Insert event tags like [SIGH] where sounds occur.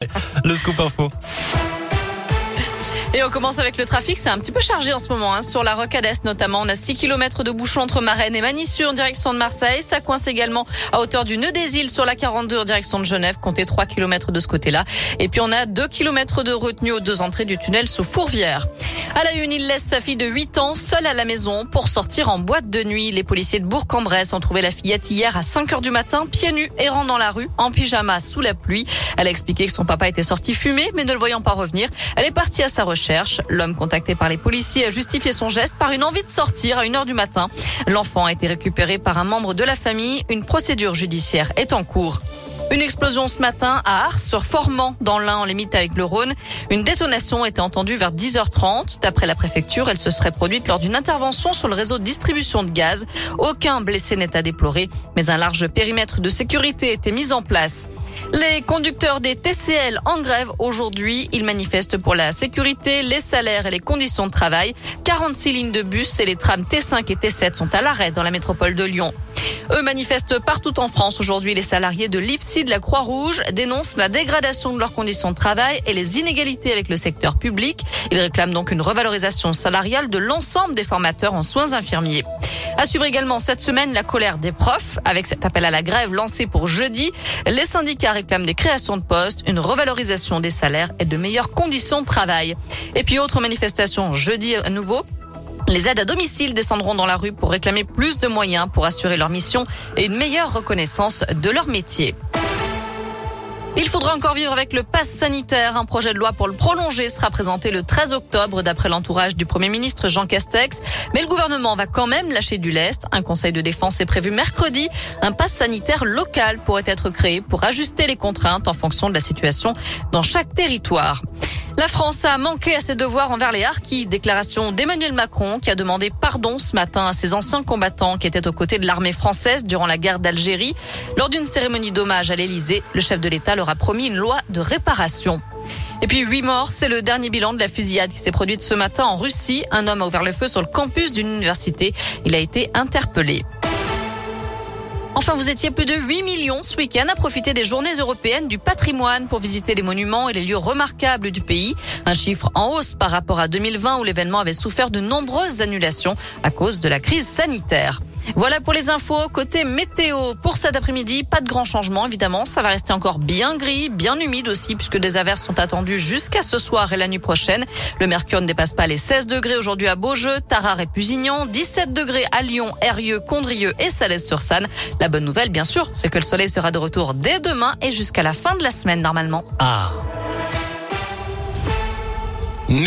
[LAUGHS] Le scoop info. Et on commence avec le trafic. C'est un petit peu chargé en ce moment hein, sur la Rocade Est notamment. On a 6 km de bouchons entre Marennes et Manissure en direction de Marseille. Ça coince également à hauteur du Nœud des Îles sur la 42 en direction de Genève. Comptez 3 km de ce côté-là. Et puis on a 2 km de retenue aux deux entrées du tunnel sous Fourvière. À la une, il laisse sa fille de 8 ans seule à la maison pour sortir en boîte de nuit. Les policiers de Bourg-en-Bresse ont trouvé la fillette hier à 5 heures du matin, pieds nus, errant dans la rue, en pyjama, sous la pluie. Elle a expliqué que son papa était sorti fumer, mais ne le voyant pas revenir, elle est partie à sa recherche. L'homme contacté par les policiers a justifié son geste par une envie de sortir à 1 heure du matin. L'enfant a été récupéré par un membre de la famille. Une procédure judiciaire est en cours. Une explosion ce matin à Ars sur Formant dans l'Ain en limite avec le Rhône. Une détonation était entendue vers 10h30. D'après la préfecture, elle se serait produite lors d'une intervention sur le réseau de distribution de gaz. Aucun blessé n'est à déplorer, mais un large périmètre de sécurité était mis en place. Les conducteurs des TCL en grève aujourd'hui. Ils manifestent pour la sécurité, les salaires et les conditions de travail. 46 lignes de bus et les trams T5 et T7 sont à l'arrêt dans la métropole de Lyon. Eux manifestent partout en France aujourd'hui. Les salariés de l'IFSI de la Croix-Rouge dénoncent la dégradation de leurs conditions de travail et les inégalités avec le secteur public. Ils réclament donc une revalorisation salariale de l'ensemble des formateurs en soins infirmiers. À suivre également cette semaine la colère des profs avec cet appel à la grève lancé pour jeudi. Les syndicats réclament des créations de postes, une revalorisation des salaires et de meilleures conditions de travail. Et puis autre manifestation jeudi à nouveau les aides à domicile descendront dans la rue pour réclamer plus de moyens pour assurer leur mission et une meilleure reconnaissance de leur métier. Il faudra encore vivre avec le pass sanitaire. Un projet de loi pour le prolonger sera présenté le 13 octobre d'après l'entourage du Premier ministre Jean Castex. Mais le gouvernement va quand même lâcher du lest. Un conseil de défense est prévu mercredi. Un pass sanitaire local pourrait être créé pour ajuster les contraintes en fonction de la situation dans chaque territoire. La France a manqué à ses devoirs envers les Harkis. Déclaration d'Emmanuel Macron qui a demandé pardon ce matin à ses anciens combattants qui étaient aux côtés de l'armée française durant la guerre d'Algérie. Lors d'une cérémonie d'hommage à l'Elysée, le chef de l'État leur a promis une loi de réparation. Et puis huit morts, c'est le dernier bilan de la fusillade qui s'est produite ce matin en Russie. Un homme a ouvert le feu sur le campus d'une université. Il a été interpellé. Enfin, vous étiez plus de 8 millions ce week-end à profiter des journées européennes du patrimoine pour visiter les monuments et les lieux remarquables du pays. Un chiffre en hausse par rapport à 2020 où l'événement avait souffert de nombreuses annulations à cause de la crise sanitaire. Voilà pour les infos. Côté météo, pour cet après-midi, pas de grand changement évidemment. Ça va rester encore bien gris, bien humide aussi puisque des averses sont attendues jusqu'à ce soir et la nuit prochaine. Le mercure ne dépasse pas les 16 degrés aujourd'hui à Beaujeu, Tarare et Pusignan, 17 degrés à Lyon, Erieux, Condrieu et Salès-sur-Sanne. La bonne nouvelle, bien sûr, c'est que le soleil sera de retour dès demain et jusqu'à la fin de la semaine normalement. Ah